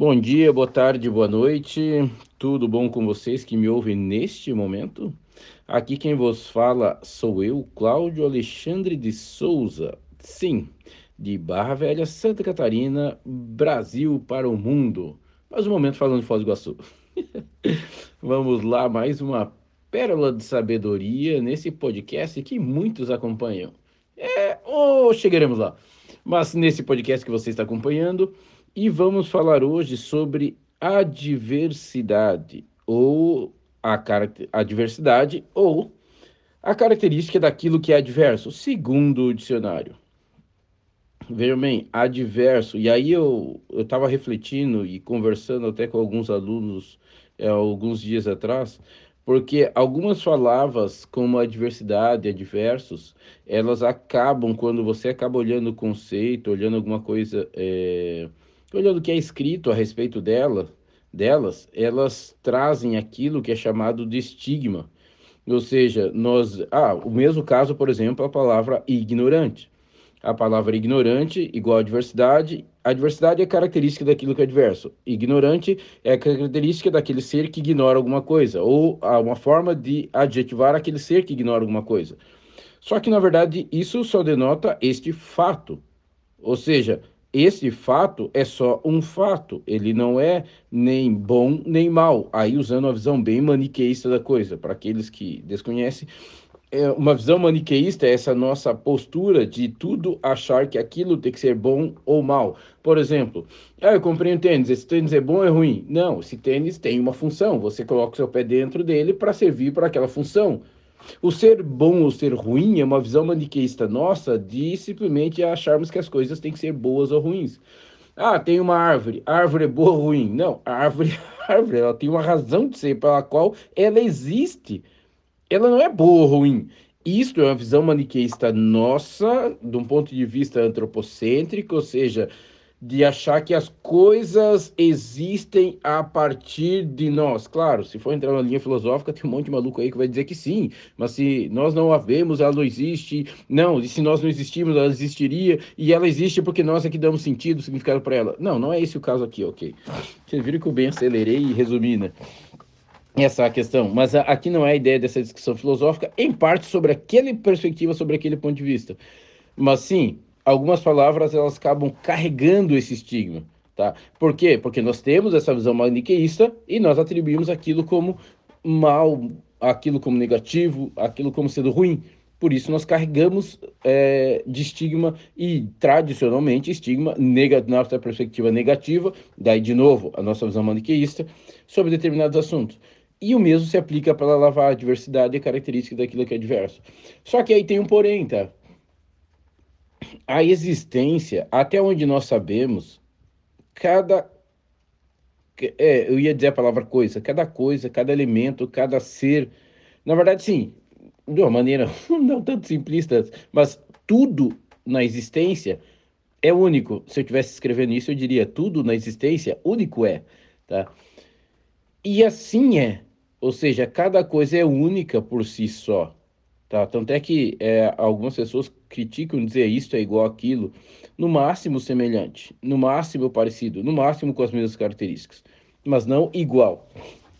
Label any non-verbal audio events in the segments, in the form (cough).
Bom dia, boa tarde, boa noite. Tudo bom com vocês que me ouvem neste momento? Aqui quem vos fala sou eu, Cláudio Alexandre de Souza. Sim, de Barra Velha, Santa Catarina, Brasil para o mundo. Mais um momento falando de Foz do Iguaçu. (laughs) Vamos lá, mais uma pérola de sabedoria nesse podcast que muitos acompanham. É, ou oh, chegaremos lá. Mas nesse podcast que você está acompanhando, e vamos falar hoje sobre a diversidade ou a, a diversidade ou a característica daquilo que é adverso, segundo o dicionário. Vejam bem, adverso, e aí eu estava refletindo e conversando até com alguns alunos é, alguns dias atrás, porque algumas palavras como adversidade, adversos, elas acabam, quando você acaba olhando o conceito, olhando alguma coisa é, olhando o que é escrito a respeito dela, delas, elas trazem aquilo que é chamado de estigma. Ou seja, nós, ah, o mesmo caso, por exemplo, a palavra ignorante. A palavra ignorante igual a diversidade. A diversidade é característica daquilo que é diverso. Ignorante é a característica daquele ser que ignora alguma coisa, ou uma forma de adjetivar aquele ser que ignora alguma coisa. Só que, na verdade, isso só denota este fato. Ou seja, esse fato é só um fato, ele não é nem bom nem mal. Aí, usando uma visão bem maniqueísta da coisa, para aqueles que desconhecem, é uma visão maniqueísta é essa nossa postura de tudo achar que aquilo tem que ser bom ou mal. Por exemplo, ah, eu comprei um tênis, esse tênis é bom ou é ruim? Não, esse tênis tem uma função, você coloca o seu pé dentro dele para servir para aquela função. O ser bom ou ser ruim é uma visão maniqueísta nossa de simplesmente acharmos que as coisas têm que ser boas ou ruins. Ah, tem uma árvore. A árvore é boa ou ruim? Não, a árvore (laughs) é árvore. Ela tem uma razão de ser pela qual ela existe. Ela não é boa ou ruim. Isto é uma visão maniqueísta nossa, de um ponto de vista antropocêntrico, ou seja, de achar que as coisas existem a partir de nós. Claro, se for entrar na linha filosófica, tem um monte de maluco aí que vai dizer que sim, mas se nós não a vemos, ela não existe. Não, e se nós não existimos, ela existiria, e ela existe porque nós é que damos sentido, significado para ela. Não, não é esse o caso aqui, ok? Vocês viram que eu bem acelerei e resumi, né? Essa questão, mas aqui não é a ideia dessa discussão filosófica, em parte sobre aquela perspectiva, sobre aquele ponto de vista. Mas sim, algumas palavras elas acabam carregando esse estigma, tá? Por quê? Porque nós temos essa visão maniqueísta e nós atribuímos aquilo como mal, aquilo como negativo, aquilo como sendo ruim. Por isso nós carregamos é, de estigma e tradicionalmente estigma nega, nossa perspectiva negativa, daí de novo a nossa visão maniqueísta sobre determinados assuntos. E o mesmo se aplica para lavar a diversidade e características daquilo que é diverso. Só que aí tem um porém, tá? A existência, até onde nós sabemos, cada. É, eu ia dizer a palavra coisa, cada coisa, cada elemento, cada ser. Na verdade, sim, de uma maneira (laughs) não tanto simplista, mas tudo na existência é único. Se eu tivesse escrevendo isso, eu diria tudo na existência único é, tá? E assim é. Ou seja, cada coisa é única por si só. Tá? Tanto é que é, algumas pessoas criticam dizer isto é igual aquilo, no máximo semelhante, no máximo parecido, no máximo com as mesmas características, mas não igual.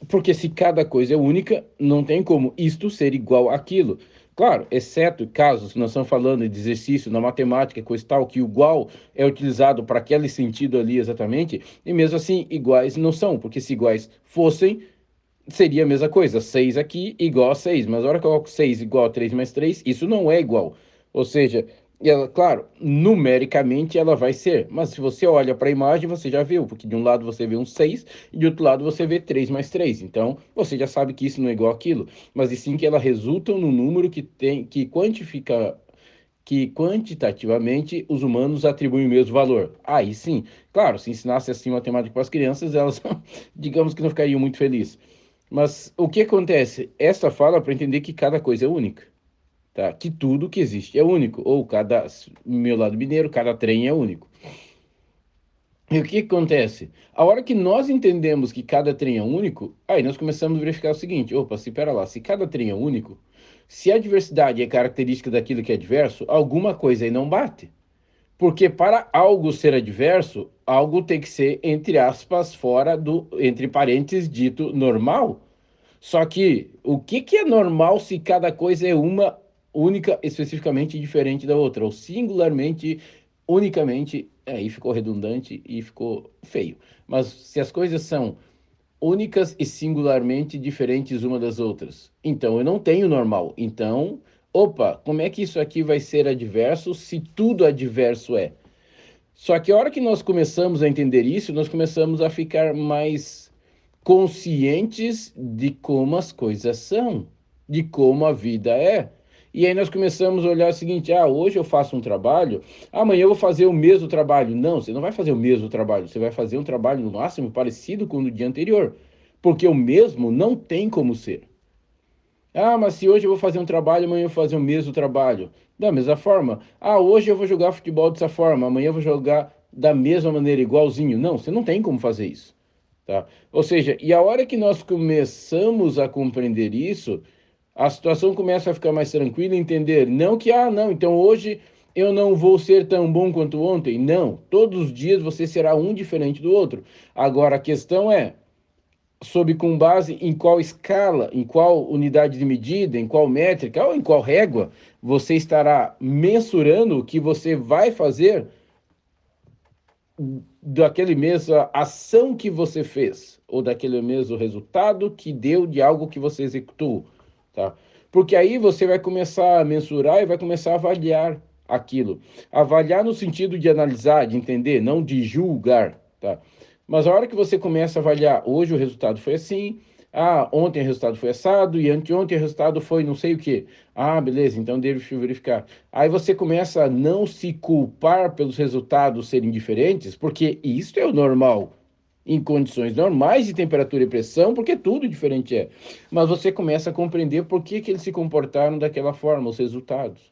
Porque se cada coisa é única, não tem como isto ser igual àquilo. Claro, exceto casos, nós estamos falando de exercício na matemática, coisa tal, que igual é utilizado para aquele sentido ali exatamente, e mesmo assim iguais não são, porque se iguais fossem, seria a mesma coisa. 6 aqui igual a 6. Mas a hora que eu coloco 6 igual a 3 mais 3, isso não é igual. Ou seja, ela, claro, numericamente ela vai ser. Mas se você olha para a imagem, você já viu. Porque de um lado você vê um 6 e de outro lado você vê 3 mais 3. Então, você já sabe que isso não é igual aquilo. Mas e sim que ela resulta no número que tem que quantifica que quantitativamente os humanos atribuem o mesmo valor. Aí sim, claro, se ensinasse assim matemática para as crianças, elas, (laughs) digamos que não ficariam muito felizes. Mas o que acontece? Essa fala para entender que cada coisa é única, tá? Que tudo que existe é único, ou cada meu lado mineiro, cada trem é único. E o que acontece? A hora que nós entendemos que cada trem é único, aí nós começamos a verificar o seguinte: opa, se pera lá, se cada trem é único, se a diversidade é característica daquilo que é diverso, alguma coisa aí não bate. Porque para algo ser adverso, algo tem que ser, entre aspas, fora do, entre parênteses, dito normal. Só que o que, que é normal se cada coisa é uma única, especificamente diferente da outra, ou singularmente, unicamente, aí ficou redundante e ficou feio. Mas se as coisas são únicas e singularmente diferentes uma das outras, então eu não tenho normal. Então, opa, como é que isso aqui vai ser adverso se tudo adverso é? Só que a hora que nós começamos a entender isso, nós começamos a ficar mais conscientes de como as coisas são, de como a vida é. E aí nós começamos a olhar o seguinte: ah, hoje eu faço um trabalho, amanhã eu vou fazer o mesmo trabalho. Não, você não vai fazer o mesmo trabalho, você vai fazer um trabalho no máximo parecido com o do dia anterior, porque o mesmo não tem como ser. Ah, mas se hoje eu vou fazer um trabalho, amanhã eu vou fazer o mesmo trabalho. Da mesma forma. Ah, hoje eu vou jogar futebol dessa forma, amanhã eu vou jogar da mesma maneira, igualzinho. Não, você não tem como fazer isso. Tá? Ou seja, e a hora que nós começamos a compreender isso, a situação começa a ficar mais tranquila, entender, não que, ah, não, então hoje eu não vou ser tão bom quanto ontem. Não, todos os dias você será um diferente do outro. Agora, a questão é, sob com base em qual escala, em qual unidade de medida, em qual métrica ou em qual régua você estará mensurando o que você vai fazer daquele mesmo ação que você fez ou daquele mesmo resultado que deu de algo que você executou tá? Porque aí você vai começar a mensurar e vai começar a avaliar aquilo. Avaliar no sentido de analisar, de entender, não de julgar, tá? Mas a hora que você começa a avaliar, hoje o resultado foi assim, ah, ontem o resultado foi assado e anteontem o resultado foi não sei o que. Ah, beleza, então devo verificar. Aí você começa a não se culpar pelos resultados serem diferentes, porque isso é o normal em condições normais de temperatura e pressão, porque tudo diferente é. Mas você começa a compreender por que, que eles se comportaram daquela forma, os resultados.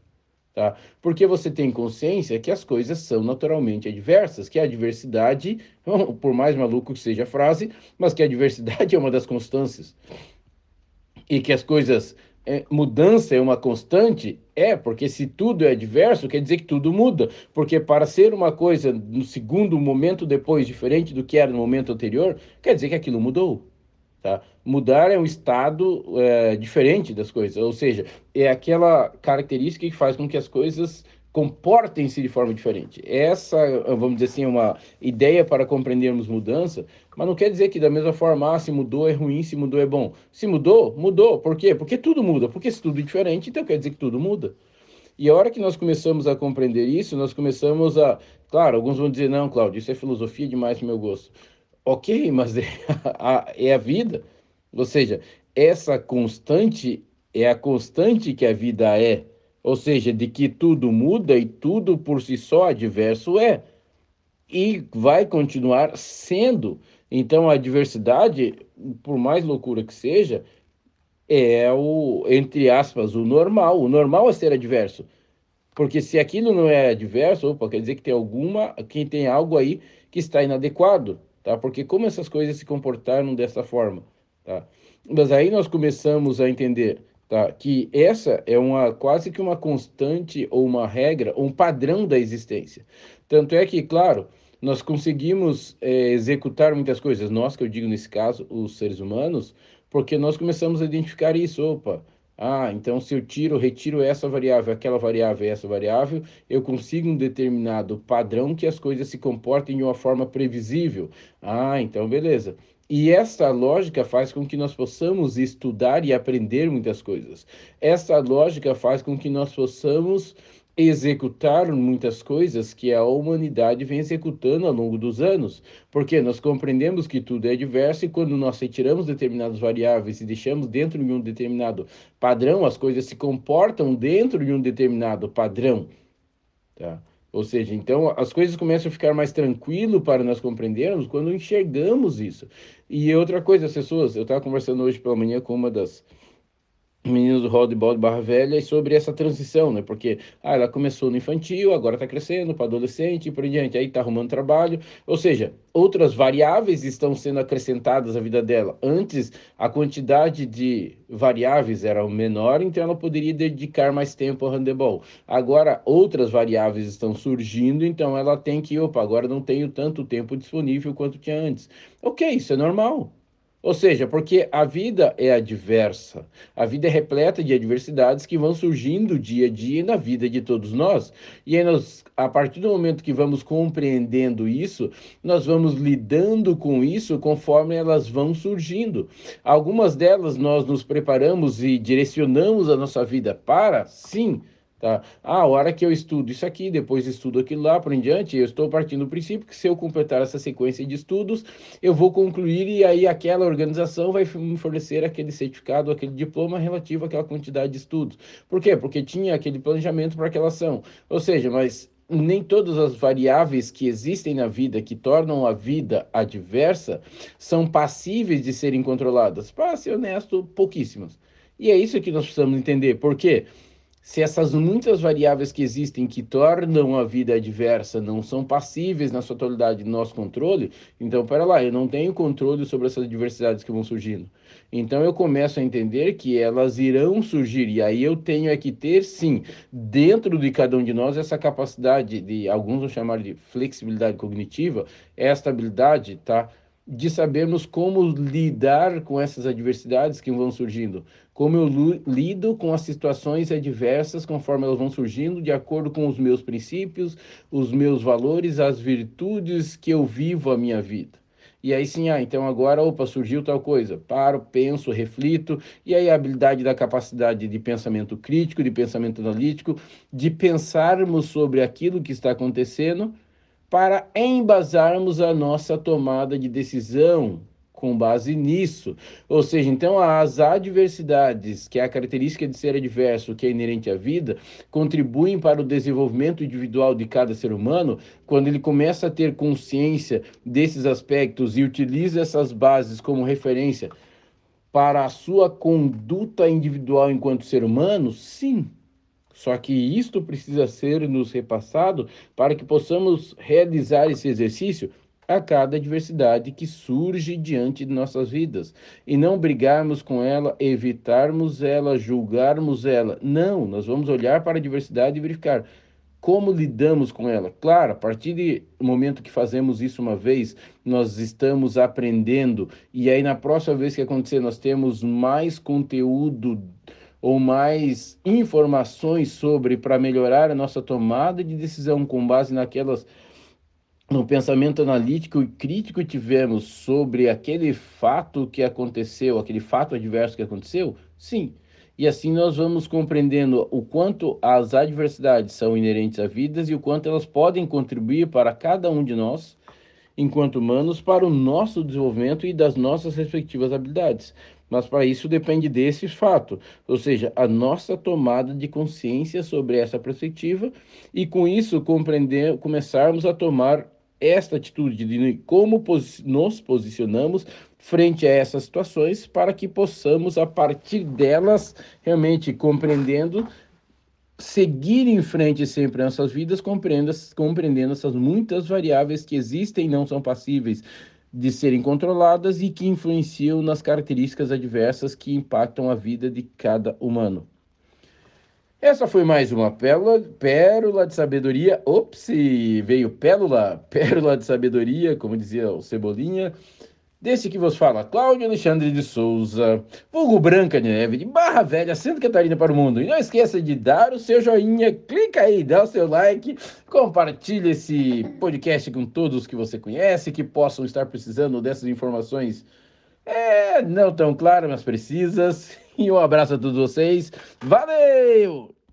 Tá? Porque você tem consciência que as coisas são naturalmente adversas, que a adversidade, (laughs) por mais maluco que seja a frase, mas que a adversidade (laughs) é uma das constâncias. E que as coisas é, mudança é uma constante? É, porque se tudo é adverso, quer dizer que tudo muda. Porque para ser uma coisa no segundo momento depois diferente do que era no momento anterior, quer dizer que aquilo mudou. Tá? Mudar é um estado é, diferente das coisas, ou seja, é aquela característica que faz com que as coisas comportem-se de forma diferente. Essa, vamos dizer assim, é uma ideia para compreendermos mudança, mas não quer dizer que da mesma forma, ah, se mudou é ruim, se mudou é bom. Se mudou, mudou. Por quê? Porque tudo muda. Porque se tudo é diferente, então quer dizer que tudo muda. E a hora que nós começamos a compreender isso, nós começamos a... Claro, alguns vão dizer, não, Cláudio, isso é filosofia demais para meu gosto. Ok, (laughs) mas é a, é a vida. Ou seja, essa constante é a constante que a vida é ou seja, de que tudo muda e tudo por si só adverso é, e vai continuar sendo. Então, a diversidade, por mais loucura que seja, é o, entre aspas, o normal. O normal é ser adverso. Porque se aquilo não é adverso, opa, quer dizer que tem alguma, quem tem algo aí que está inadequado, tá? Porque como essas coisas se comportaram dessa forma, tá? Mas aí nós começamos a entender tá? que essa é uma quase que uma constante ou uma regra, ou um padrão da existência. Tanto é que, claro, nós conseguimos é, executar muitas coisas, nós que eu digo nesse caso, os seres humanos, porque nós começamos a identificar isso, opa, ah, então se eu tiro, retiro essa variável, aquela variável essa variável, eu consigo um determinado padrão que as coisas se comportem de uma forma previsível. Ah, então beleza. E essa lógica faz com que nós possamos estudar e aprender muitas coisas. Essa lógica faz com que nós possamos executar muitas coisas que a humanidade vem executando ao longo dos anos, porque nós compreendemos que tudo é diverso e quando nós retiramos determinadas variáveis e deixamos dentro de um determinado padrão, as coisas se comportam dentro de um determinado padrão, tá? Ou seja, então as coisas começam a ficar mais tranquilo para nós compreendermos quando enxergamos isso. E outra coisa, as pessoas, eu estava conversando hoje pela manhã com uma das Meninos do Rodball de Barra Velha sobre essa transição, né? Porque ah, ela começou no infantil, agora está crescendo para adolescente e por diante, aí está arrumando trabalho. Ou seja, outras variáveis estão sendo acrescentadas à vida dela. Antes, a quantidade de variáveis era menor, então ela poderia dedicar mais tempo ao handebol. Agora, outras variáveis estão surgindo, então ela tem que, opa, agora não tenho tanto tempo disponível quanto tinha antes. Ok, isso é normal. Ou seja, porque a vida é adversa, a vida é repleta de adversidades que vão surgindo dia a dia na vida de todos nós. E aí nós, a partir do momento que vamos compreendendo isso, nós vamos lidando com isso conforme elas vão surgindo. Algumas delas nós nos preparamos e direcionamos a nossa vida para, sim, Tá? Ah, a hora que eu estudo isso aqui, depois estudo aquilo lá, por em diante, eu estou partindo do princípio que se eu completar essa sequência de estudos, eu vou concluir e aí aquela organização vai me fornecer aquele certificado, aquele diploma relativo àquela quantidade de estudos. Por quê? Porque tinha aquele planejamento para aquela ação. Ou seja, mas nem todas as variáveis que existem na vida que tornam a vida adversa são passíveis de serem controladas. Para ser honesto, pouquíssimas. E é isso que nós precisamos entender. Por quê? Se essas muitas variáveis que existem que tornam a vida adversa não são passíveis na sua totalidade do nosso controle, então, para lá, eu não tenho controle sobre essas diversidades que vão surgindo. Então, eu começo a entender que elas irão surgir, e aí eu tenho é que ter, sim, dentro de cada um de nós, essa capacidade de, alguns vão chamar de flexibilidade cognitiva, esta habilidade, tá? De sabermos como lidar com essas adversidades que vão surgindo, como eu lido com as situações adversas conforme elas vão surgindo, de acordo com os meus princípios, os meus valores, as virtudes que eu vivo a minha vida. E aí sim, ah, então agora, opa, surgiu tal coisa. Paro, penso, reflito, e aí a habilidade da capacidade de pensamento crítico, de pensamento analítico, de pensarmos sobre aquilo que está acontecendo para embasarmos a nossa tomada de decisão com base nisso. Ou seja, então as adversidades, que é a característica de ser adverso, que é inerente à vida, contribuem para o desenvolvimento individual de cada ser humano quando ele começa a ter consciência desses aspectos e utiliza essas bases como referência para a sua conduta individual enquanto ser humano, sim, só que isto precisa ser nos repassado para que possamos realizar esse exercício a cada adversidade que surge diante de nossas vidas e não brigarmos com ela, evitarmos ela, julgarmos ela. Não, nós vamos olhar para a adversidade e verificar como lidamos com ela. Claro, a partir do momento que fazemos isso uma vez, nós estamos aprendendo e aí na próxima vez que acontecer, nós temos mais conteúdo ou mais informações sobre para melhorar a nossa tomada de decisão com base naquelas no pensamento analítico e crítico que tivemos sobre aquele fato que aconteceu, aquele fato adverso que aconteceu? Sim. E assim nós vamos compreendendo o quanto as adversidades são inerentes à vida e o quanto elas podem contribuir para cada um de nós, enquanto humanos, para o nosso desenvolvimento e das nossas respectivas habilidades. Mas para isso depende desse fato, ou seja, a nossa tomada de consciência sobre essa perspectiva e com isso compreender, começarmos a tomar esta atitude de como nos posicionamos frente a essas situações para que possamos a partir delas realmente compreendendo seguir em frente sempre nossas vidas compreendendo, compreendendo essas muitas variáveis que existem e não são passíveis de serem controladas e que influenciam nas características adversas que impactam a vida de cada humano. Essa foi mais uma pérola, pérola de sabedoria. Ops, veio pérola, (laughs) pérola de sabedoria, como dizia o Cebolinha. Desse que vos fala, Cláudio Alexandre de Souza, vulgo Branca de Neve, de Barra Velha, Santa Catarina para o mundo. E não esqueça de dar o seu joinha, clica aí, dá o seu like, compartilhe esse podcast com todos que você conhece, que possam estar precisando dessas informações é, não tão claras, mas precisas. (laughs) E um abraço a todos vocês. Valeu!